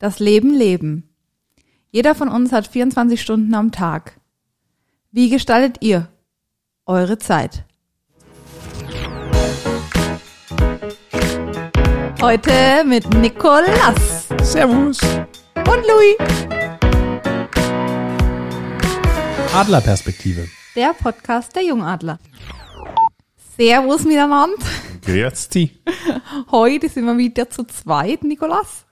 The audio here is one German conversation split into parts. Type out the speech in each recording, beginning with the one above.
Das Leben leben. Jeder von uns hat 24 Stunden am Tag. Wie gestaltet ihr eure Zeit? Heute mit Nikolas Servus. und Louis. Adlerperspektive. Der Podcast der Jungadler. Servus miteinander. Grüezi. Heute sind wir wieder zu zweit, Nikolas.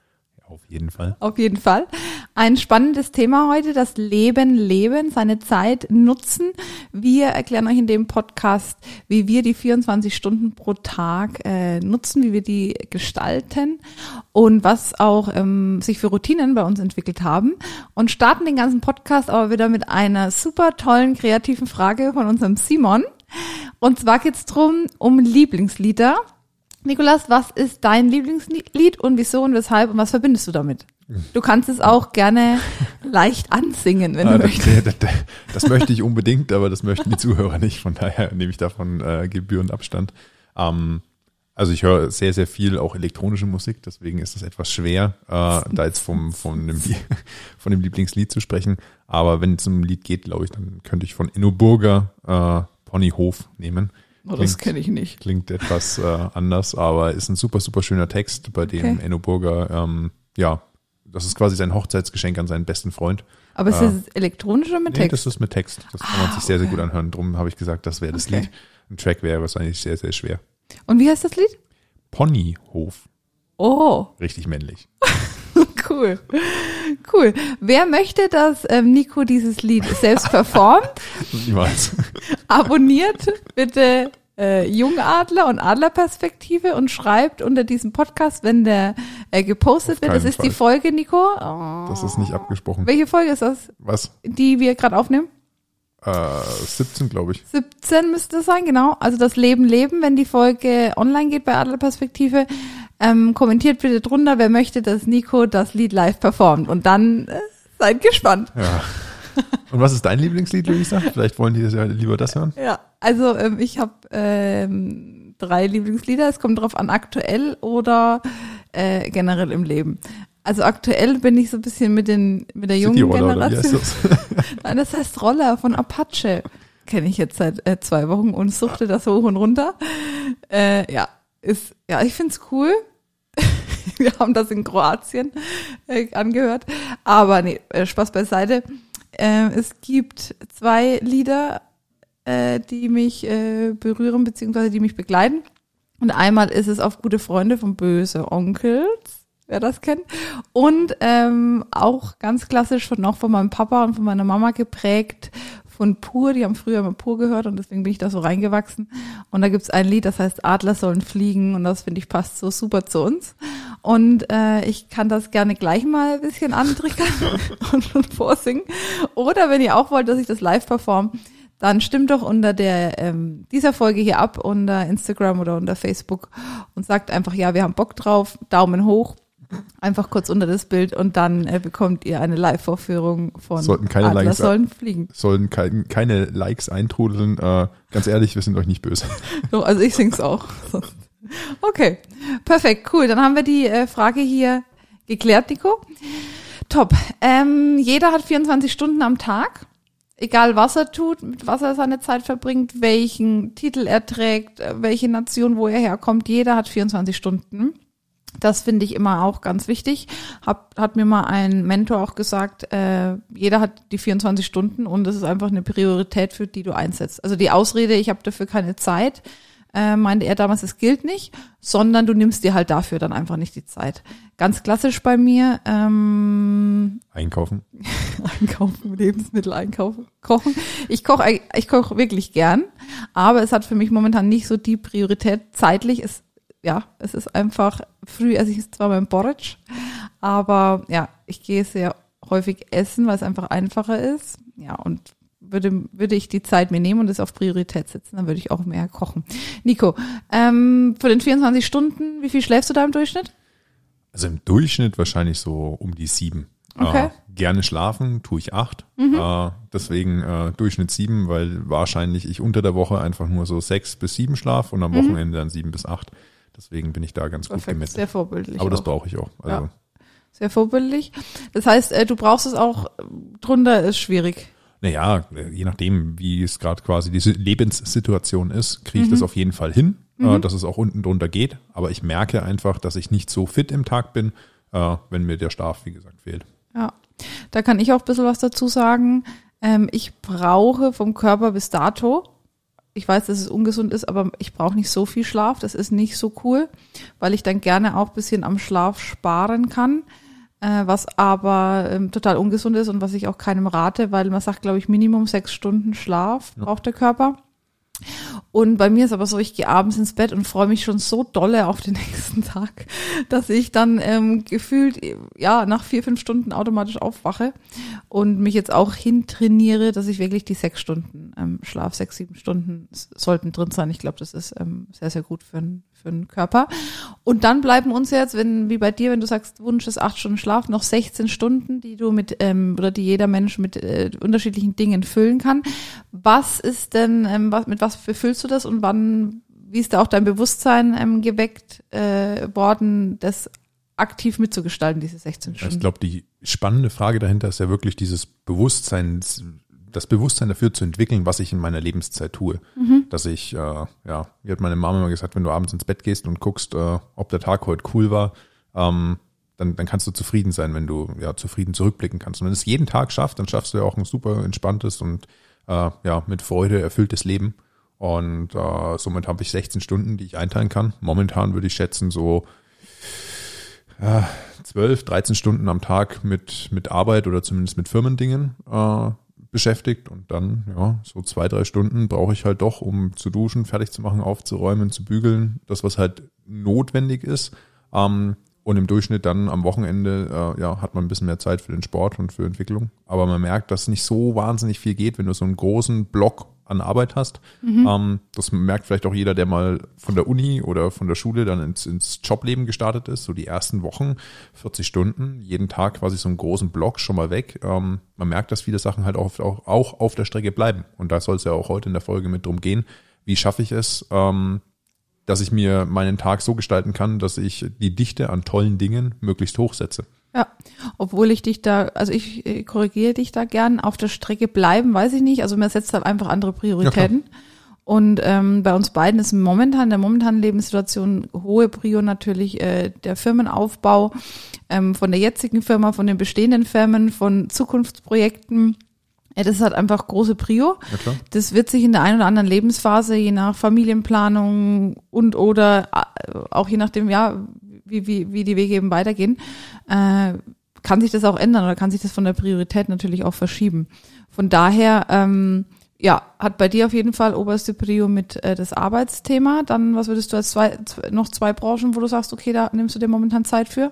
Auf jeden Fall. Auf jeden Fall. Ein spannendes Thema heute, das Leben leben, seine Zeit nutzen. Wir erklären euch in dem Podcast, wie wir die 24 Stunden pro Tag äh, nutzen, wie wir die gestalten und was auch ähm, sich für Routinen bei uns entwickelt haben. Und starten den ganzen Podcast aber wieder mit einer super tollen, kreativen Frage von unserem Simon. Und zwar geht's drum um Lieblingslieder. Nikolas, was ist dein Lieblingslied und wieso und weshalb und was verbindest du damit? Du kannst es auch gerne leicht ansingen, wenn Ah, du das, möchtest. das, das, das möchte ich unbedingt, aber das möchten die Zuhörer nicht. Von daher nehme ich davon äh, gebührend Abstand. Ähm, also ich höre sehr, sehr viel auch elektronische Musik, deswegen ist es etwas schwer, äh, da jetzt vom, von, dem, von dem Lieblingslied zu sprechen. Aber wenn es um ein Lied geht, glaube ich, dann könnte ich von Inno Burger äh, Ponyhof nehmen. Oh, das kenne ich nicht. Klingt etwas äh, anders, aber ist ein super, super schöner Text, bei dem Okay. Enno Burger, ähm, ja, das ist quasi sein Hochzeitsgeschenk an seinen besten Freund. Aber ist Ah. das elektronisch oder mit Nee, Text? das ist mit Text. Das kann man Ah, sich sehr, sehr okay. gut anhören. Drum habe ich gesagt, das wäre das Okay. Lied. Ein Track wäre wahrscheinlich sehr, sehr schwer. und wie heißt das Lied? Ponyhof. Oh, Richtig männlich. cool. Cool. Wer möchte, dass ähm, Nico dieses Lied selbst performt, Niemals. abonniert bitte äh, Jungadler und Adlerperspektive und schreibt unter diesem Podcast, wenn der äh, gepostet wird. Das ist die Fall. Folge, Nico. Oh. Das ist nicht abgesprochen. Welche Folge ist das, Was? die wir gerade aufnehmen? Äh, 17, glaube ich. 17 müsste es sein, genau. Also das Leben leben, wenn die Folge online geht bei Adlerperspektive. Ähm, kommentiert bitte drunter, wer möchte, dass Nico das Lied live performt. Und dann äh, seid gespannt. Ja. Und was ist dein Lieblingslied, Luisa? Vielleicht wollen die das ja lieber das hören. Ja, also ähm, ich habe ähm, drei Lieblingslieder. Es kommt drauf an, aktuell oder äh, generell im Leben. Also aktuell bin ich so ein bisschen mit den mit der jungen Generation. das? Nein, das heißt Roller von Apache. Kenne ich jetzt seit äh, zwei Wochen und suchte das hoch und runter. Äh, ja, ist, ja, ich find's cool. Wir haben das in Kroatien äh, angehört. Aber nee, äh, Spaß beiseite. Äh, es gibt zwei Lieder, äh, die mich äh, berühren, beziehungsweise die mich begleiten. Und einmal ist es auf Gute Freunde von Böse Onkels, wer das kennt. Und ähm, auch ganz klassisch von, noch von meinem Papa und von meiner Mama geprägt von Pur. Die haben früher immer Pur gehört und deswegen bin ich da so reingewachsen. Und da gibt's ein Lied, das heißt Adler sollen fliegen und das finde ich passt so super zu uns. Und äh, ich kann das gerne gleich mal ein bisschen antriggern und, und vorsingen. Oder wenn ihr auch wollt, dass ich das live perform, dann stimmt doch unter der ähm, dieser Folge hier ab unter Instagram oder unter Facebook und sagt einfach, ja, wir haben Bock drauf, Daumen hoch, einfach kurz unter das Bild und dann äh, bekommt ihr eine Live-Vorführung von Sollten keine Adler Likes- sollen fliegen. Sollen kein, keine Likes eintrudeln. Äh, ganz ehrlich, wir sind euch nicht böse. So, also ich sing's auch. Okay, perfekt, cool. Dann haben wir die äh, Frage hier geklärt, Nico. Top. Ähm, jeder hat 24 Stunden am Tag. Egal was er tut, mit was er seine Zeit verbringt, welchen Titel er trägt, äh, welche Nation, wo er herkommt, jeder hat 24 Stunden. Das finde ich immer auch ganz wichtig. Hab, hat mir mal ein Mentor auch gesagt, äh, jeder hat die 24 Stunden und das ist einfach eine Priorität, für die du einsetzt. Also die Ausrede, ich habe dafür keine Zeit, äh, meinte er damals, es gilt nicht, sondern du nimmst dir halt dafür dann einfach nicht die Zeit. Ganz klassisch bei mir, ähm, Einkaufen. einkaufen, Lebensmittel einkaufen, kochen. Ich koche, ich koche wirklich gern, aber es hat für mich momentan nicht so die Priorität zeitlich. Es, ja, es ist einfach früh, esse ich zwar beim Porridge, aber ja, ich gehe sehr häufig essen, weil es einfach einfacher ist. Ja, und würde, würde ich die Zeit mir nehmen und es auf Priorität setzen, dann würde ich auch mehr kochen. Nico, ähm, für den 24 Stunden, wie viel schläfst du da im Durchschnitt? Also im Durchschnitt wahrscheinlich so um die sieben. Okay. Äh, gerne schlafen tue ich acht. Äh, deswegen äh, Durchschnitt sieben, weil wahrscheinlich ich unter der Woche einfach nur so sechs bis sieben schlaf und am Wochenende dann sieben bis acht. Deswegen bin ich da ganz gut Perfekt, gemessen. sehr vorbildlich. Aber das auch. brauche ich auch. Also Ja. sehr vorbildlich. Das heißt, äh, du brauchst es auch drunter, ist schwierig. Naja, je nachdem, wie es gerade quasi diese Lebenssituation ist, kriege ich das auf jeden Fall hin, äh, dass es auch unten drunter geht. Aber ich merke einfach, dass ich nicht so fit im Tag bin, äh, wenn mir der Schlaf, wie gesagt, fehlt. Ja, da kann ich auch ein bisschen was dazu sagen. Ähm, ich brauche vom Körper bis dato, ich weiß, dass es ungesund ist, aber ich brauche nicht so viel Schlaf. Das ist nicht so cool, weil ich dann gerne auch bisschen am Schlaf sparen kann, äh, was aber ähm, total ungesund ist und was ich auch keinem rate, weil man sagt, glaube ich, Minimum sechs Stunden Schlaf braucht der Körper. Und bei mir ist aber so, ich gehe abends ins Bett und freue mich schon so dolle auf den nächsten Tag, dass ich dann ähm, gefühlt ja nach vier, fünf Stunden automatisch aufwache und mich jetzt auch hintrainiere, dass ich wirklich die sechs Stunden ähm, Schlaf, sechs, sieben Stunden sollten drin sein. Ich glaube, das ist ähm, sehr, sehr gut für, den- für den Körper. Und dann bleiben uns jetzt, wenn, wie bei dir, wenn du sagst, Wunsch ist acht Stunden Schlaf, noch 16 Stunden, die du mit, ähm, oder die jeder Mensch mit äh, unterschiedlichen Dingen füllen kann. Was ist denn, ähm, was, mit was befüllst du das und wann, wie ist da auch dein Bewusstsein ähm, geweckt äh, worden, das aktiv mitzugestalten, diese 16 Ich Stunden? glaube, die spannende Frage dahinter ist ja wirklich dieses Bewusstsein, das Bewusstsein dafür zu entwickeln, was ich in meiner Lebenszeit tue. Dass ich, äh, ja, wie hat meine Mama immer gesagt, wenn du abends ins Bett gehst und guckst, äh, ob der Tag heute cool war, ähm, dann, dann kannst du zufrieden sein, wenn du ja zufrieden zurückblicken kannst. Und wenn du es jeden Tag schaffst, dann schaffst du ja auch ein super entspanntes und äh, ja mit Freude erfülltes Leben. Und äh, somit habe ich 16 Stunden, die ich einteilen kann. Momentan würde ich schätzen so 12, 13 Stunden am Tag mit, mit Arbeit oder zumindest mit Firmendingen äh, beschäftigt und dann, ja, so zwei, drei Stunden brauche ich halt doch, um zu duschen, fertig zu machen, aufzuräumen, zu bügeln, das, was halt notwendig ist. Ähm, und im Durchschnitt dann am Wochenende, äh, ja, hat man ein bisschen mehr Zeit für den Sport und für Entwicklung. Aber man merkt, dass nicht so wahnsinnig viel geht, wenn du so einen großen Block an Arbeit hast. Ähm, das merkt vielleicht auch jeder, der mal von der Uni oder von der Schule dann ins, ins Jobleben gestartet ist. So die ersten Wochen, 40 Stunden, jeden Tag quasi so einen großen Block schon mal weg. Ähm, man merkt, dass viele Sachen halt auch, auch, auch auf der Strecke bleiben. Und da soll es ja auch heute in der Folge mit drum gehen. Wie schaffe ich es, ähm, dass ich mir meinen Tag so gestalten kann, dass ich die Dichte an tollen Dingen möglichst hochsetze. Ja, obwohl ich dich da, also ich korrigiere dich da gern, auf der Strecke bleiben, weiß ich nicht. Also man setzt halt einfach andere Prioritäten. und ähm, bei uns beiden ist momentan, in der momentanen Lebenssituation, hohe Prio natürlich äh, der Firmenaufbau ähm, von der jetzigen Firma, von den bestehenden Firmen, von Zukunftsprojekten. Ja, das halt einfach große Prio. Ja. Das wird sich in der einen oder anderen Lebensphase, je nach Familienplanung und oder äh, auch je nachdem, ja, wie, wie, wie die Wege eben weitergehen, äh, kann sich das auch ändern oder kann sich das von der Priorität natürlich auch verschieben. Von daher, ähm, ja, hat bei dir auf jeden Fall oberste Prio mit äh, das Arbeitsthema. Dann, was würdest du als zwei, noch zwei Branchen, wo du sagst, okay, da nimmst du dir momentan Zeit für?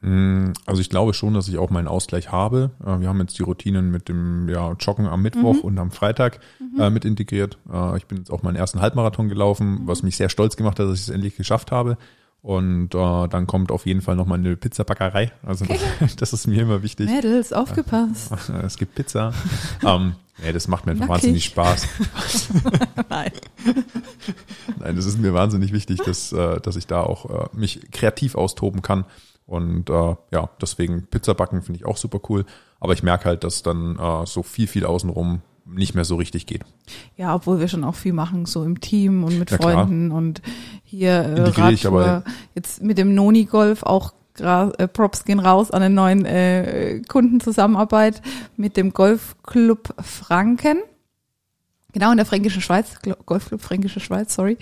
Mm, Also ich glaube schon, dass ich auch meinen Ausgleich habe. Äh, Wir haben jetzt die Routinen mit dem ja, Joggen am Mittwoch und am Freitag äh, mit integriert. Äh, Ich bin jetzt auch meinen ersten Halbmarathon gelaufen, was mich sehr stolz gemacht hat, dass ich es endlich geschafft habe. Und äh, dann kommt auf jeden Fall noch mal eine Pizzabackerei. Also das ist mir immer wichtig. Mädels, aufgepasst. Es gibt Pizza. ähm, ja, das macht mir einfach Nackig. wahnsinnig Spaß. Nein. Nein, das ist mir wahnsinnig wichtig, dass, äh, dass ich da auch äh, mich kreativ austoben kann. Und äh, ja, deswegen Pizza backen finde ich auch super cool. Aber ich merke halt, dass dann äh, so viel, viel außenrum nicht mehr so richtig geht. Ja, obwohl wir schon auch viel machen, so im Team und mit Ja, klar. Freunden und hier äh, Integriere ich Radtour. aber- Jetzt mit dem Noni-Golf auch äh, Props gehen raus an den neuen äh, Kundenzusammenarbeit mit dem Golfclub Franken. Genau, in der Fränkischen Schweiz, Golfclub Fränkische Schweiz, sorry.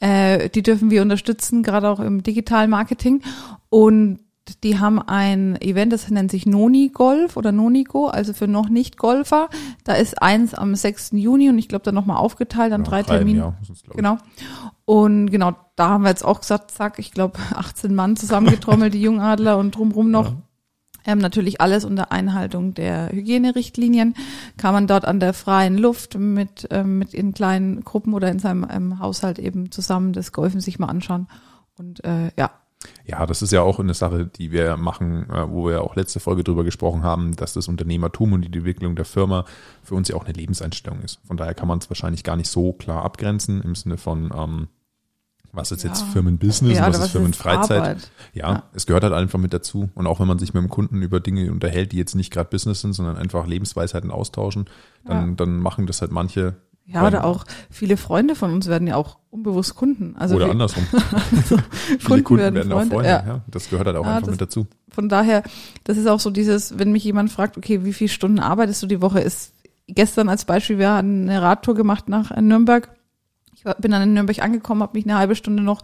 Äh, die dürfen wir unterstützen, gerade auch im digitalen Marketing. Und die haben ein Event, das nennt sich Noni Golf oder Nonigo, also für noch nicht Golfer. Da ist eins am 6. Juni und ich glaube dann nochmal aufgeteilt an Ja, drei ich. Genau. Und genau, da haben wir jetzt auch gesagt, zack, ich glaube 18 Mann zusammengetrommelt, die Jungadler und drumrum noch. Ja. Ähm, natürlich alles unter Einhaltung der Hygienerichtlinien. Kann man dort an der freien Luft mit, ähm, mit in kleinen Gruppen oder in seinem ähm, Haushalt eben zusammen das Golfen sich mal anschauen. Und äh, ja, Ja, das ist ja auch eine Sache, die wir machen, äh, wo wir auch letzte Folge drüber gesprochen haben, dass das Unternehmertum und die Entwicklung der Firma für uns ja auch eine Lebenseinstellung ist. Von daher kann man es wahrscheinlich gar nicht so klar abgrenzen im Sinne von, ähm, Was ist Ja. jetzt Firmenbusiness, Ja, was oder ist Firmenfreizeit? Ja, Ja. es gehört halt einfach mit dazu. Und auch wenn man sich mit dem Kunden über Dinge unterhält, die jetzt nicht gerade Business sind, sondern einfach Lebensweisheiten austauschen, dann, Ja. dann machen das halt manche. Ja, oder auch viele Freunde von uns werden ja auch unbewusst Kunden. Also oder andersrum. Viele Kunden Kunden werden werden auch Freunde, ja. Ja. Das gehört halt auch Ja, einfach das- mit dazu. von daher, das ist auch so dieses, wenn mich jemand fragt, okay, wie viele Stunden arbeitest du die Woche, ist gestern als Beispiel, wir hatten eine Radtour gemacht nach äh, Nürnberg. Ich war, bin dann in Nürnberg angekommen, habe mich eine halbe Stunde noch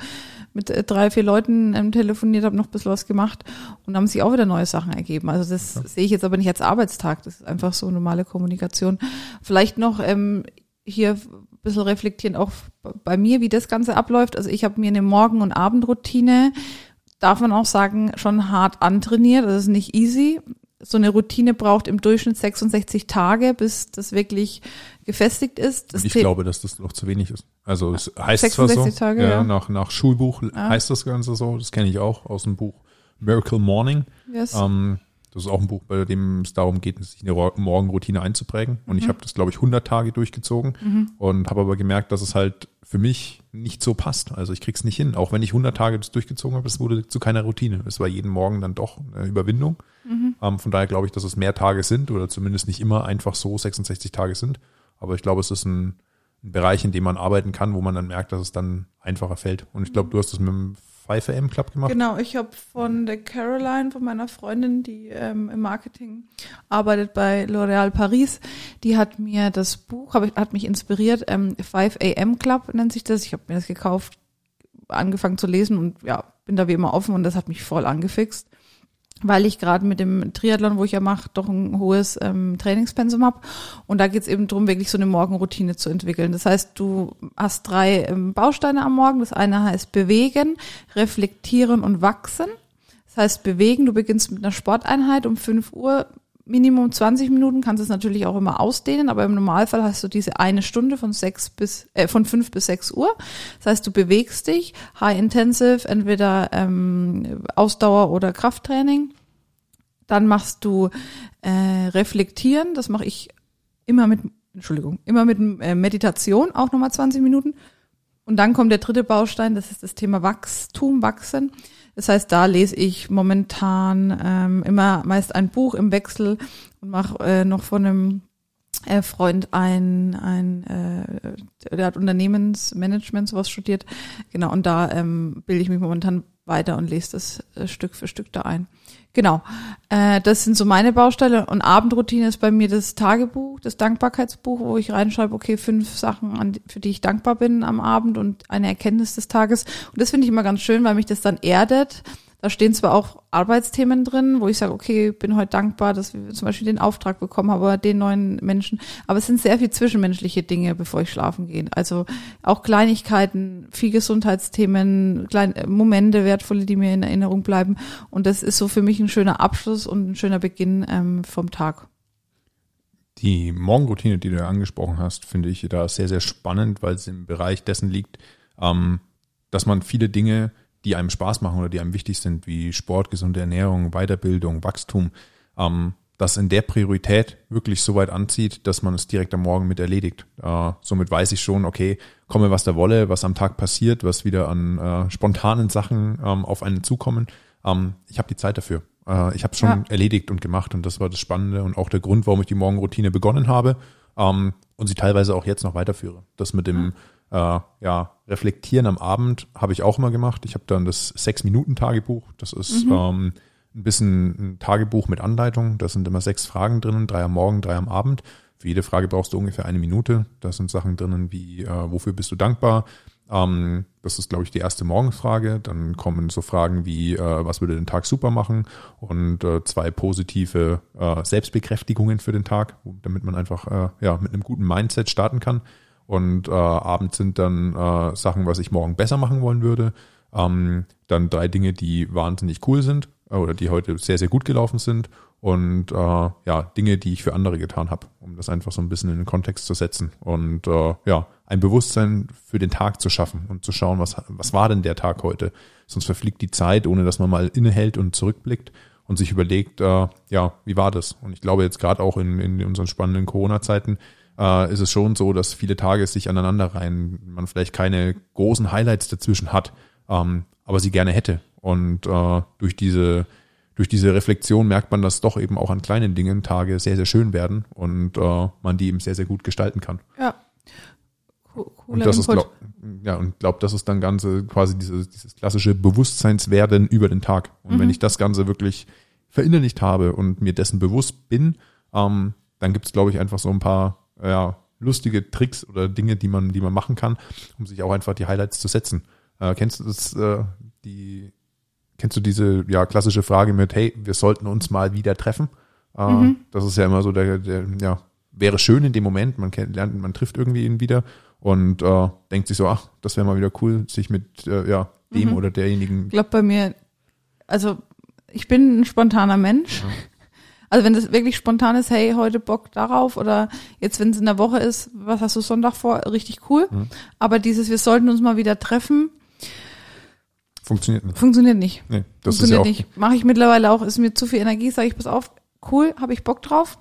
mit äh, drei, vier Leuten ähm, telefoniert, habe noch ein bisschen was gemacht und haben sich auch wieder neue Sachen ergeben. Also das sehe ich jetzt aber nicht als Arbeitstag, das ist einfach so normale Kommunikation. Vielleicht noch ähm, hier ein bisschen reflektieren auch bei mir, wie das Ganze abläuft. Also ich habe mir eine Morgen- und Abendroutine darf man auch sagen, schon hart antrainiert. Das ist nicht easy. So eine Routine braucht im Durchschnitt 66 Tage, bis das wirklich gefestigt ist. Das ich glaube, dass das noch zu wenig ist. Also es heißt zwar so, 66 Tage, ja. nach, nach Schulbuch heißt das Ganze so, das kenne ich auch aus dem Buch Miracle Morning. Yes. Ähm, das ist auch ein Buch, bei dem es darum geht, sich eine Ro- Morgenroutine einzuprägen. Und Mhm. ich habe das, glaube ich, 100 Tage durchgezogen und habe aber gemerkt, dass es halt für mich nicht so passt. Also ich krieg's nicht hin. Auch wenn ich 100 Tage das durchgezogen habe, es wurde zu keiner Routine. Es war jeden Morgen dann doch eine Überwindung. Mhm. Ähm, von daher glaube ich, dass es mehr Tage sind oder zumindest nicht immer einfach so 66 Tage sind. Aber ich glaube, es ist ein, ein Bereich, in dem man arbeiten kann, wo man dann merkt, dass es dann einfacher fällt. Und ich glaube, du hast das mit dem 5am Club gemacht. Genau, ich habe von der Caroline, von meiner Freundin, die ähm, im Marketing arbeitet bei L'Oréal Paris, die hat mir das Buch, hab, hat mich inspiriert, ähm, 5 AM Club nennt sich das. Ich habe mir das gekauft, angefangen zu lesen und ja, bin da wie immer offen und das hat mich voll angefixt. Weil ich gerade mit dem Triathlon, wo ich ja mache, doch ein hohes ähm, Trainingspensum habe. Und da geht es eben darum, wirklich so eine Morgenroutine zu entwickeln. Das heißt, du hast drei ähm, Bausteine am Morgen. Das eine heißt bewegen, reflektieren und wachsen. Das heißt bewegen, du beginnst mit einer Sporteinheit um 5 Uhr, Minimum 20 Minuten, kannst es natürlich auch immer ausdehnen, aber im Normalfall hast du diese eine Stunde von sechs bis äh, von fünf bis sechs Uhr. Das heißt, du bewegst dich, high intensive, entweder ähm, Ausdauer oder Krafttraining. Dann machst du äh, reflektieren, das mache ich immer mit, Entschuldigung, immer mit äh, Meditation, auch nochmal 20 Minuten. Und dann kommt der dritte Baustein, das ist das Thema Wachstum, Wachsen. Das heißt, da lese ich momentan ähm, immer meist ein Buch im Wechsel und mache äh, noch von einem äh, Freund ein, ein äh, der hat Unternehmensmanagement sowas studiert. Genau, und da ähm, bilde ich mich momentan weiter und lese das äh, Stück für Stück da ein. Genau, äh, das sind so meine Baustelle. Und Abendroutine ist bei mir das Tagebuch, das Dankbarkeitsbuch, wo ich reinschreibe, okay, fünf Sachen, an, für die ich dankbar bin am Abend und eine Erkenntnis des Tages. Und das finde ich immer ganz schön, weil mich das dann erdet. Da stehen zwar auch Arbeitsthemen drin, wo ich sage, okay, bin heute dankbar, dass wir zum Beispiel den Auftrag bekommen haben, den neuen Menschen. Aber es sind sehr viel zwischenmenschliche Dinge, bevor ich schlafen gehe. Also auch Kleinigkeiten, viel Gesundheitsthemen, kleine äh, Momente, wertvolle, die mir in Erinnerung bleiben. Und das ist so für mich ein schöner Abschluss und ein schöner Beginn ähm, vom Tag. Die Morgenroutine, die du angesprochen hast, finde ich da sehr, sehr spannend, weil es im Bereich dessen liegt, ähm, dass man viele Dinge, die einem Spaß machen oder die einem wichtig sind, wie Sport, gesunde Ernährung, Weiterbildung, Wachstum, ähm, das in der Priorität wirklich so weit anzieht, dass man es direkt am Morgen mit erledigt. Äh, somit weiß ich schon, okay, komme was da wolle, was am Tag passiert, was wieder an äh, spontanen Sachen ähm, auf einen zukommen. Ähm, ich habe die Zeit dafür. Äh, ich habe es schon Ja. erledigt und gemacht und das war das Spannende und auch der Grund, warum ich die Morgenroutine begonnen habe ähm, und sie teilweise auch jetzt noch weiterführe. Das mit dem äh, ja, Reflektieren am Abend habe ich auch immer gemacht. Ich habe dann das Sechs-Minuten-Tagebuch. Das ist ähm, ein bisschen ein Tagebuch mit Anleitung. Da sind immer sechs Fragen drinnen, drei am Morgen, drei am Abend. Für jede Frage brauchst du ungefähr eine Minute. Da sind Sachen drinnen wie, äh, wofür bist du dankbar? Ähm, das ist, glaube ich, die erste Morgenfrage. Dann kommen so Fragen wie, äh, was würde den Tag super machen? Und äh, zwei positive äh, Selbstbekräftigungen für den Tag, damit man einfach äh, ja, mit einem guten Mindset starten kann. Und äh, abends sind dann äh, Sachen, was ich morgen besser machen wollen würde. Ähm, dann drei Dinge, die wahnsinnig cool sind äh, oder die heute sehr, sehr gut gelaufen sind. Und äh, ja, Dinge, die ich für andere getan habe, um das einfach so ein bisschen in den Kontext zu setzen. Und äh, ja, ein Bewusstsein für den Tag zu schaffen und zu schauen, was, was war denn der Tag heute? Sonst verfliegt die Zeit, ohne dass man mal innehält und zurückblickt und sich überlegt, äh, ja, wie war das? Und ich glaube jetzt gerade auch in, in unseren spannenden Corona-Zeiten, äh, ist es schon so, dass viele Tage sich aneinander rein, man vielleicht keine großen Highlights dazwischen hat, ähm, aber sie gerne hätte. Und äh, durch diese durch diese Reflexion merkt man, dass doch eben auch an kleinen Dingen Tage sehr, sehr schön werden und äh, man die eben sehr, sehr gut gestalten kann. Ja. Cooler und das Input. ist, glaub, ja, und glaube, das ist dann ganze quasi dieses, dieses klassische Bewusstseinswerden über den Tag. Und mhm. wenn ich das Ganze wirklich verinnerlicht habe und mir dessen bewusst bin, ähm, dann gibt es, glaube ich, einfach so ein paar ja, lustige Tricks oder Dinge, die man, die man machen kann, um sich auch einfach die Highlights zu setzen. Äh, kennst du das, äh, die Kennst du diese ja klassische Frage mit, hey, wir sollten uns mal wieder treffen? Äh, mhm. Das ist ja immer so der, der, ja, wäre schön in dem Moment, man kennt, lernt, man trifft irgendwie ihn wieder und äh, denkt sich so, ach, das wäre mal wieder cool, sich mit äh, ja, dem mhm. oder derjenigen. Ich glaube bei mir, also ich bin ein spontaner Mensch. Ja. Also wenn das wirklich spontan ist, hey, heute Bock darauf oder jetzt, wenn es in der Woche ist, was hast du Sonntag vor, richtig cool. Mhm. Aber dieses, wir sollten uns mal wieder treffen, Funktioniert nicht. Funktioniert nicht. Nee, das Funktioniert ist ja nicht. Mache ich mittlerweile auch, ist mir zu viel Energie, sage ich, pass auf, cool, habe ich Bock drauf.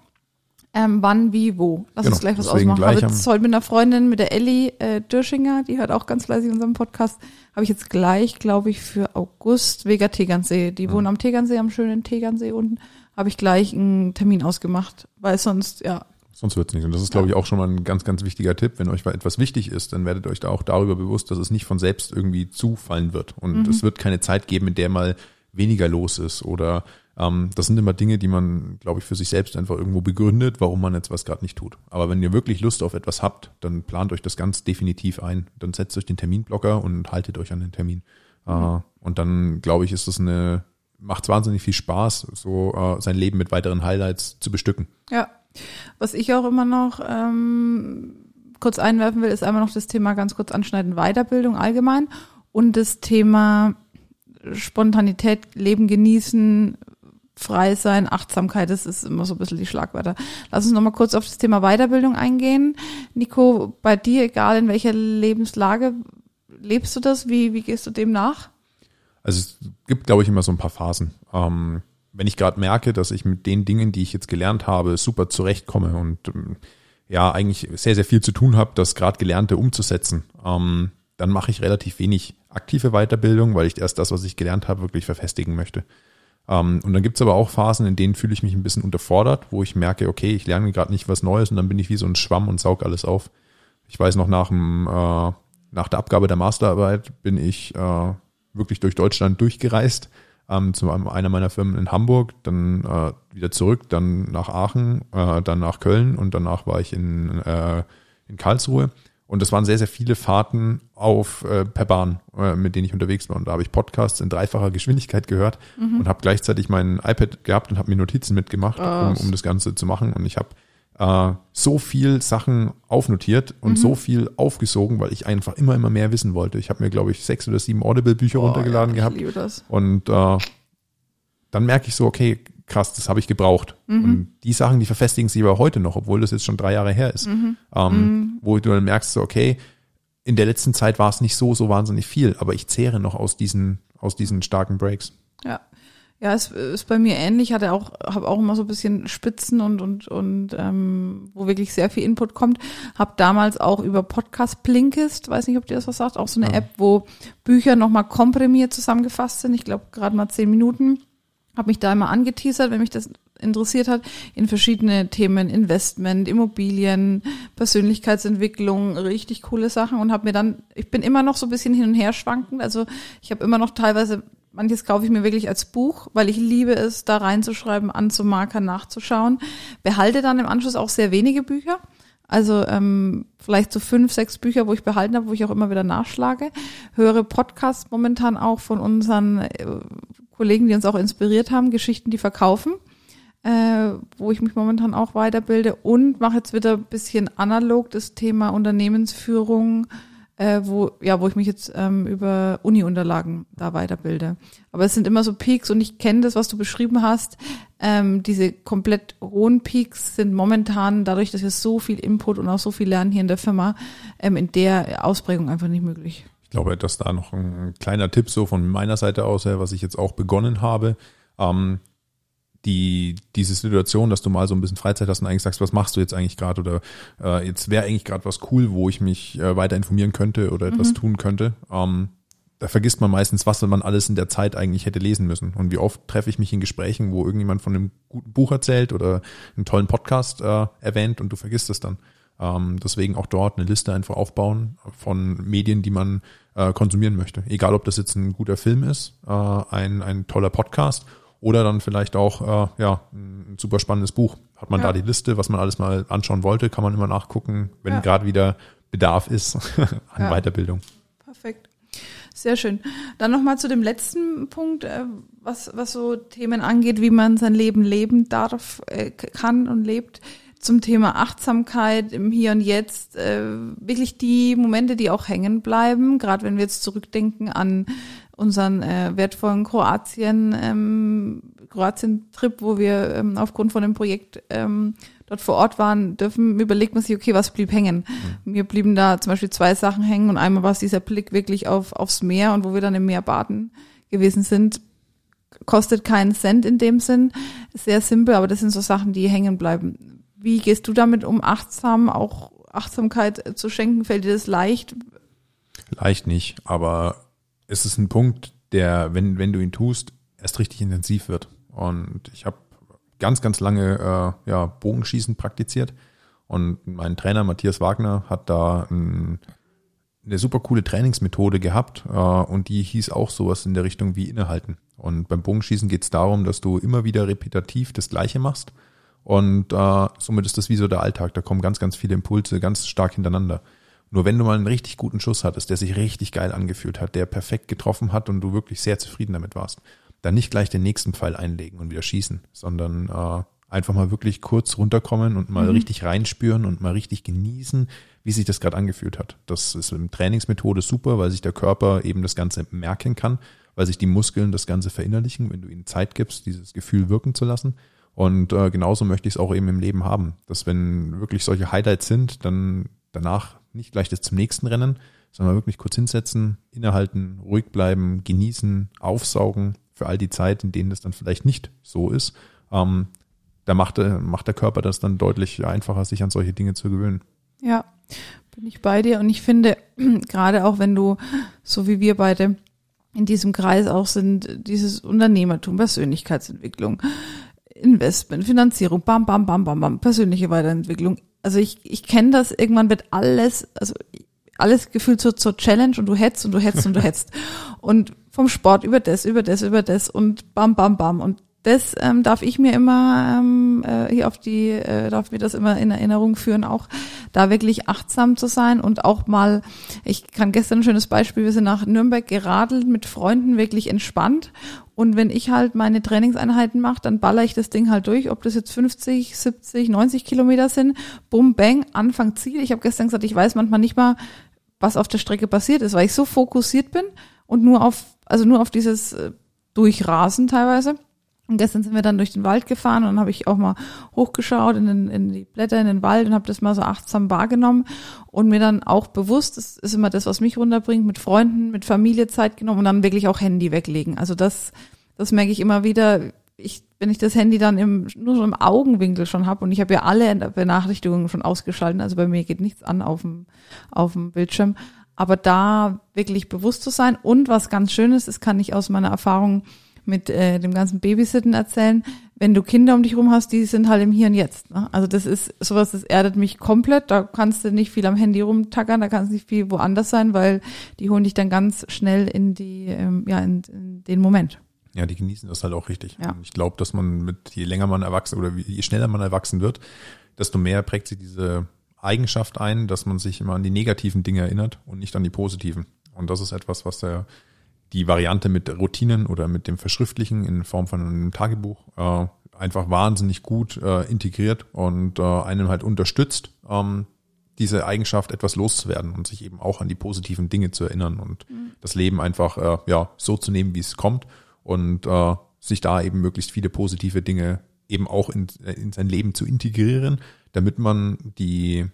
Ähm, wann, wie, wo. Lass genau, uns gleich was ausmachen. Gleich habe jetzt heute mit einer Freundin, mit der Ellie äh, Dürschinger, die hört auch ganz fleißig unseren Podcast, habe ich jetzt gleich, glaube ich, für August Vega Tegernsee. Die mhm. wohnen am Tegernsee, am schönen Tegernsee unten, habe ich gleich einen Termin ausgemacht, weil sonst, ja, Sonst wird's nicht. Und das ist, glaube ich, auch schon mal ein ganz, ganz wichtiger Tipp. Wenn euch etwas wichtig ist, dann werdet euch da auch darüber bewusst, dass es nicht von selbst irgendwie zufallen wird. Und mhm. es wird keine Zeit geben, in der mal weniger los ist. Oder ähm, das sind immer Dinge, die man, glaube ich, für sich selbst einfach irgendwo begründet, warum man jetzt was gerade nicht tut. Aber wenn ihr wirklich Lust auf etwas habt, dann plant euch das ganz definitiv ein. Dann setzt euch den Terminblocker und haltet euch an den Termin. Mhm. Äh, und dann, glaube ich, ist das eine, macht wahnsinnig viel Spaß, so äh, sein Leben mit weiteren Highlights zu bestücken. Ja, was ich auch immer noch ähm, kurz einwerfen will, ist einmal noch das Thema ganz kurz anschneiden, Weiterbildung allgemein und das Thema Spontanität, Leben genießen, frei sein, Achtsamkeit, das ist immer so ein bisschen die Schlagwörter. Lass uns nochmal kurz auf das Thema Weiterbildung eingehen. Nico, bei dir, egal in welcher Lebenslage, lebst du das? Wie, wie gehst du dem nach? Also es gibt, glaube ich, immer so ein paar Phasen. Ähm, wenn ich gerade merke, dass ich mit den Dingen, die ich jetzt gelernt habe, super zurechtkomme und ähm, ja, eigentlich sehr, sehr viel zu tun habe, das gerade Gelernte umzusetzen, ähm, dann mache ich relativ wenig aktive Weiterbildung, weil ich erst das, was ich gelernt habe, wirklich verfestigen möchte. Ähm, und dann gibt's aber auch Phasen, in denen fühle ich mich ein bisschen unterfordert, wo ich merke, okay, ich lerne gerade nicht was Neues und dann bin ich wie so ein Schwamm und saug alles auf. Ich weiß noch, nach, dem, äh, nach der Abgabe der Masterarbeit bin ich äh, wirklich durch Deutschland durchgereist ähm, zu einer meiner Firmen in Hamburg, dann äh, wieder zurück, dann nach Aachen, äh, dann nach Köln und danach war ich in, äh, in Karlsruhe. Und das waren sehr, sehr viele Fahrten auf äh, per Bahn, äh, mit denen ich unterwegs war. Und da habe ich Podcasts in dreifacher Geschwindigkeit gehört mhm. und habe gleichzeitig mein iPad gehabt und habe mir Notizen mitgemacht, um, um das Ganze zu machen. Und ich habe äh, so viel Sachen aufnotiert und mhm. so viel aufgesogen, weil ich einfach immer, immer mehr wissen wollte. Ich habe mir, glaube ich, sechs oder sieben Audible-Bücher oh, runtergeladen ja, gehabt. Und äh, dann merke ich so, okay, krass, das habe ich gebraucht. Mhm. Und die Sachen, die verfestigen sich aber heute noch, obwohl das jetzt schon drei Jahre her ist. Mhm. Ähm, mhm. wo du dann merkst, so, okay, in der letzten Zeit war es nicht so, so wahnsinnig viel, aber ich zehre noch aus diesen, aus diesen starken Breaks. Ja. Ja, es ist bei mir ähnlich. Hatte auch, habe auch immer so ein bisschen Spitzen und und und ähm, wo wirklich sehr viel Input kommt. Habe damals auch über Podcast Blinkist, weiß nicht, ob dir das was sagt, auch so eine ja. App, wo Bücher nochmal komprimiert zusammengefasst sind. Ich glaube gerade mal zehn Minuten. Habe mich da immer angeteasert, wenn mich das interessiert hat, in verschiedene Themen, Investment, Immobilien, Persönlichkeitsentwicklung, richtig coole Sachen und habe mir dann, ich bin immer noch so ein bisschen hin und her schwankend, also ich habe immer noch teilweise Manches kaufe ich mir wirklich als Buch, weil ich liebe es, da reinzuschreiben, anzumarkern, nachzuschauen. Behalte dann im Anschluss auch sehr wenige Bücher. Also ähm, vielleicht so fünf, sechs Bücher, wo ich behalten habe, wo ich auch immer wieder nachschlage. Höre Podcasts momentan auch von unseren äh, Kollegen, die uns auch inspiriert haben, Geschichten, die verkaufen, äh, wo ich mich momentan auch weiterbilde und mache jetzt wieder ein bisschen analog das Thema Unternehmensführung, äh, wo, ja, wo ich mich jetzt ähm, über Uni-Unterlagen da weiterbilde. Aber es sind immer so Peaks und ich kenne das, was du beschrieben hast. Ähm, diese komplett hohen Peaks sind momentan, dadurch, dass wir so viel Input und auch so viel lernen hier in der Firma, ähm, in der Ausprägung einfach nicht möglich. Ich glaube, dass da noch ein kleiner Tipp so von meiner Seite aus, was ich jetzt auch begonnen habe. Ähm, die diese Situation, dass du mal so ein bisschen Freizeit hast und eigentlich sagst, was machst du jetzt eigentlich gerade oder äh, jetzt wäre eigentlich gerade was cool, wo ich mich äh, weiter informieren könnte oder etwas mhm. tun könnte. Ähm, da vergisst man meistens, was man alles in der Zeit eigentlich hätte lesen müssen. Und wie oft treffe ich mich in Gesprächen, wo irgendjemand von einem guten Buch erzählt oder einen tollen Podcast äh, erwähnt und du vergisst es dann. Ähm, deswegen auch dort eine Liste einfach aufbauen von Medien, die man äh, konsumieren möchte. Egal, ob das jetzt ein guter Film ist, äh, ein, ein toller Podcast oder dann vielleicht auch äh, ja, ein super spannendes Buch. Hat man ja. da die Liste, was man alles mal anschauen wollte, kann man immer nachgucken, wenn ja. gerade wieder Bedarf ist an ja. Weiterbildung. Perfekt. Sehr schön. Dann nochmal zu dem letzten Punkt, äh, was, was so Themen angeht, wie man sein Leben leben darf, äh, kann und lebt. Zum Thema Achtsamkeit im Hier und Jetzt, äh, wirklich die Momente, die auch hängen bleiben, gerade wenn wir jetzt zurückdenken an unseren wertvollen Kroatien, ähm, Kroatien-Trip, wo wir ähm, aufgrund von dem Projekt ähm, dort vor Ort waren, dürfen, überlegt man sich, okay, was blieb hängen? Mhm. Mir blieben da zum Beispiel zwei Sachen hängen und einmal war es dieser Blick wirklich auf, aufs Meer und wo wir dann im Meer baden gewesen sind. Kostet keinen Cent in dem Sinn. Sehr simpel, aber das sind so Sachen, die hängen bleiben. Wie gehst du damit um, achtsam, auch Achtsamkeit zu schenken? Fällt dir das leicht? Leicht nicht, aber es ist ein Punkt, der, wenn, wenn du ihn tust, erst richtig intensiv wird. Und ich habe ganz, ganz lange äh, ja, Bogenschießen praktiziert. Und mein Trainer Matthias Wagner hat da ein, eine super coole Trainingsmethode gehabt äh, und die hieß auch sowas in der Richtung wie innehalten. Und beim Bogenschießen geht es darum, dass du immer wieder repetitiv das Gleiche machst und äh, somit ist das wie so der Alltag. Da kommen ganz, ganz viele Impulse ganz stark hintereinander. Nur wenn du mal einen richtig guten Schuss hattest, der sich richtig geil angefühlt hat, der perfekt getroffen hat und du wirklich sehr zufrieden damit warst, dann nicht gleich den nächsten Pfeil einlegen und wieder schießen, sondern äh, einfach mal wirklich kurz runterkommen und mal mhm. richtig reinspüren und mal richtig genießen, wie sich das gerade angefühlt hat. Das ist im Trainingsmethode super, weil sich der Körper eben das Ganze merken kann, weil sich die Muskeln das Ganze verinnerlichen, wenn du ihnen Zeit gibst, dieses Gefühl wirken zu lassen. Und äh, genauso möchte ich es auch eben im Leben haben, dass wenn wirklich solche Highlights sind, dann danach nicht gleich das zum nächsten Rennen, sondern wirklich kurz hinsetzen, innehalten, ruhig bleiben, genießen, aufsaugen für all die Zeit, in denen das dann vielleicht nicht so ist, ähm, da macht, macht der Körper das dann deutlich einfacher, sich an solche Dinge zu gewöhnen. Ja, bin ich bei dir. Und ich finde, gerade auch wenn du, so wie wir beide in diesem Kreis auch sind, dieses Unternehmertum, Persönlichkeitsentwicklung, Investment, Finanzierung, bam, bam, bam, bam, bam, persönliche Weiterentwicklung. Also ich, ich kenne das, irgendwann wird alles, also alles gefühlt so zur Challenge und du hetzt und du hetzt und du hetzt. Und vom Sport über das, über das, über das und bam, bam, bam. Und das ähm, darf ich mir immer ähm, äh, hier auf die, äh, darf mir das immer in Erinnerung führen, auch da wirklich achtsam zu sein und auch mal, ich kann gestern ein schönes Beispiel, wir sind nach Nürnberg geradelt mit Freunden, wirklich entspannt. Und wenn ich halt meine Trainingseinheiten mache, dann baller ich das Ding halt durch, ob das jetzt 50, 70, 90 Kilometer sind, bum, bang, Anfang, Ziel. Ich habe gestern gesagt, ich weiß manchmal nicht mal, was auf der Strecke passiert ist, weil ich so fokussiert bin und nur auf also nur auf dieses äh, Durchrasen teilweise. Und gestern sind wir dann durch den Wald gefahren und habe ich auch mal hochgeschaut in, den, in die Blätter, in den Wald und habe das mal so achtsam wahrgenommen und mir dann auch bewusst, das ist immer das, was mich runterbringt, mit Freunden, mit Familie Zeit genommen und dann wirklich auch Handy weglegen. Also das, das merke ich immer wieder. Ich, wenn ich das Handy dann im, nur so im Augenwinkel schon habe und ich habe ja alle Benachrichtigungen schon ausgeschaltet, also bei mir geht nichts an auf dem, auf dem Bildschirm, aber da wirklich bewusst zu sein und was ganz Schönes, das kann ich aus meiner Erfahrung mit äh, dem ganzen Babysitten erzählen, wenn du Kinder um dich rum hast, die sind halt im Hier und Jetzt. Ne? Also das ist sowas, das erdet mich komplett. Da kannst du nicht viel am Handy rumtackern, da kannst du nicht viel woanders sein, weil die holen dich dann ganz schnell in die, ähm, ja, in, in den Moment. Ja, die genießen das halt auch richtig. Ja. Ich glaube, dass man mit, je länger man erwachsen oder je schneller man erwachsen wird, desto mehr prägt sich diese Eigenschaft ein, dass man sich immer an die negativen Dinge erinnert und nicht an die positiven. Und das ist etwas, was der, die Variante mit Routinen oder mit dem Verschriftlichen in Form von einem Tagebuch äh, einfach wahnsinnig gut äh, integriert und äh, einem halt unterstützt, ähm, diese Eigenschaft etwas loszuwerden und sich eben auch an die positiven Dinge zu erinnern und mhm. das Leben einfach äh, ja so zu nehmen, wie es kommt und äh, sich da eben möglichst viele positive Dinge eben auch in, in sein Leben zu integrieren, damit man die,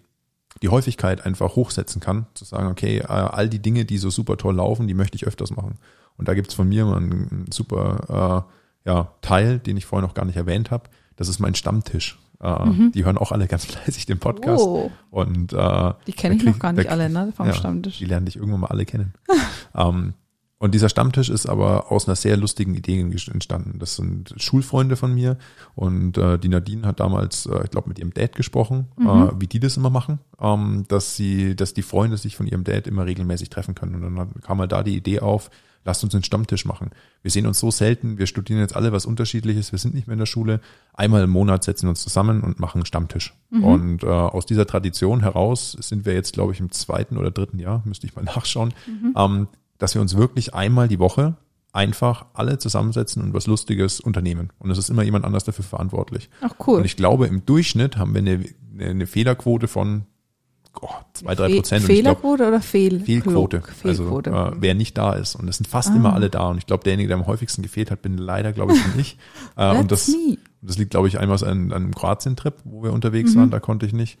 die Häufigkeit einfach hochsetzen kann, zu sagen, okay, äh, all die Dinge, die so super toll laufen, die möchte ich öfters machen. Und da gibt's von mir mal ein super ja, Teil, den ich vorher noch gar nicht erwähnt habe. Das ist mein Stammtisch. Äh, Die hören auch alle ganz fleißig den Podcast. Mhm. Oh. Und äh, Die kenne ich noch krieg- gar nicht da- alle, ne? Vom ja, Stammtisch. Die lernen dich irgendwann mal alle kennen. ähm, und dieser Stammtisch ist aber aus einer sehr lustigen Idee entstanden. Das sind Schulfreunde von mir und äh, die Nadine hat damals, äh, ich glaube, mit ihrem Dad gesprochen, äh, wie die das immer machen, ähm, dass sie, dass die Freunde sich von ihrem Dad immer regelmäßig treffen können. Und dann kam halt da die Idee auf, lasst uns einen Stammtisch machen. Wir sehen uns so selten, wir studieren jetzt alle was Unterschiedliches, wir sind nicht mehr in der Schule. Einmal im Monat setzen wir uns zusammen und machen einen Stammtisch. Und äh, aus dieser Tradition heraus sind wir jetzt, glaube ich, im zweiten oder dritten Jahr, müsste ich mal nachschauen, ähm, dass wir uns wirklich einmal die Woche einfach alle zusammensetzen und was Lustiges unternehmen. Und es ist immer jemand anders dafür verantwortlich. Ach cool. Und ich glaube, im Durchschnitt haben wir eine, eine, Fehlerquote von oh, zwei, drei Fe- Prozent. Fehlerquote oder Fehl? Fehlquote. Fehlquote. Also äh, wer nicht da ist. Und es sind fast Ah. immer alle da. Und ich glaube, derjenige, der am häufigsten gefehlt hat, bin leider, glaube ich, ich. Äh, und das, me. das liegt, glaube ich, einmal an, an einem Kroatien-Trip, wo wir unterwegs Mhm. waren, da konnte ich nicht.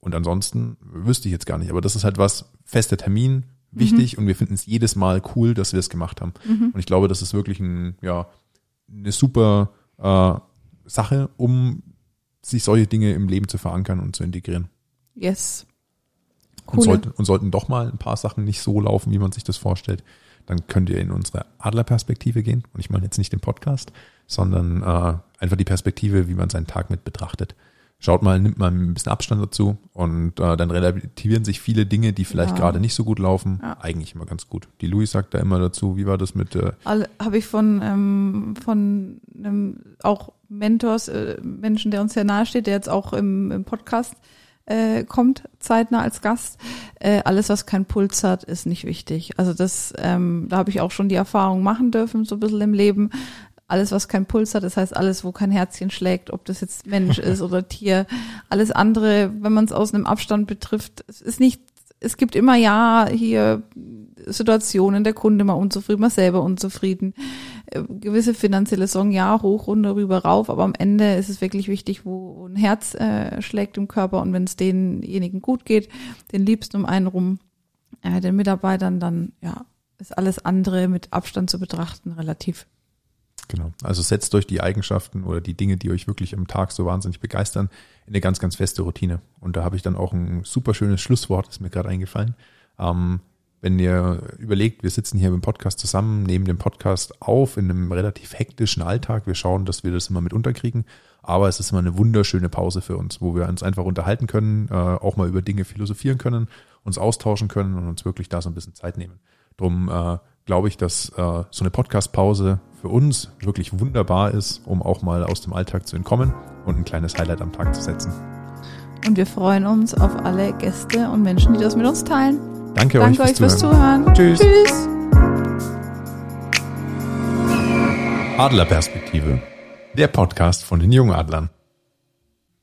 Und ansonsten wüsste ich jetzt gar nicht. Aber das ist halt was, fester Termin, wichtig und wir finden es jedes Mal cool, dass wir es gemacht haben. Und ich glaube, das ist wirklich ein, ja, eine super äh, Sache, um sich solche Dinge im Leben zu verankern und zu integrieren. Yes. Und, Coole. sollten, und sollten doch mal ein paar Sachen nicht so laufen, wie man sich das vorstellt, dann könnt ihr in unsere Adlerperspektive gehen. Und ich meine jetzt nicht den Podcast, sondern äh, einfach die Perspektive, wie man seinen Tag mit betrachtet. Schaut mal, nimmt mal ein bisschen Abstand dazu und äh, dann relativieren sich viele Dinge, die vielleicht Ja. gerade nicht so gut laufen, Ja. eigentlich immer ganz gut. Die Louis sagt da immer dazu, wie war das mit äh, habe ich von ähm, von einem auch Mentors, äh, Menschen, der uns sehr nahe steht, der jetzt auch im, im Podcast äh, kommt, zeitnah als Gast. Äh, alles, was keinen Puls hat, ist nicht wichtig. Also das, ähm, da habe ich auch schon die Erfahrung machen dürfen, so ein bisschen im Leben. Alles, was keinen Puls hat, das heißt alles, wo kein Herzchen schlägt, ob das jetzt Mensch ist oder Tier, alles andere, wenn man es aus einem Abstand betrifft, es ist nicht, es gibt immer ja hier Situationen, der Kunde mal unzufrieden, man selber unzufrieden, äh, gewisse finanzielle Sorgen, ja, hoch, runter, rüber, rauf, aber am Ende ist es wirklich wichtig, wo ein Herz äh, schlägt im Körper und wenn es denjenigen gut geht, den Liebsten um einen rum, äh, den Mitarbeitern, dann ja, ist alles andere mit Abstand zu betrachten relativ. Genau. Also setzt euch die Eigenschaften oder die Dinge, die euch wirklich am Tag so wahnsinnig begeistern, in eine ganz, ganz feste Routine. Und da habe ich dann auch ein super schönes Schlusswort, ist mir gerade eingefallen. Ähm, wenn ihr überlegt, wir sitzen hier im Podcast zusammen, nehmen den Podcast auf in einem relativ hektischen Alltag. Wir schauen, dass wir das immer mit unterkriegen. Aber es ist immer eine wunderschöne Pause für uns, wo wir uns einfach unterhalten können, äh, auch mal über Dinge philosophieren können, uns austauschen können und uns wirklich da so ein bisschen Zeit nehmen. Drum äh, glaube ich, dass äh, so eine Podcast-Pause für uns wirklich wunderbar ist, um auch mal aus dem Alltag zu entkommen und ein kleines Highlight am Tag zu setzen. Und wir freuen uns auf alle Gäste und Menschen, die das mit uns teilen. Danke, Danke euch euch fürs Zuhören. Zuhören. Tschüss. Tschüss. Adlerperspektive. Der Podcast von den Jungadlern.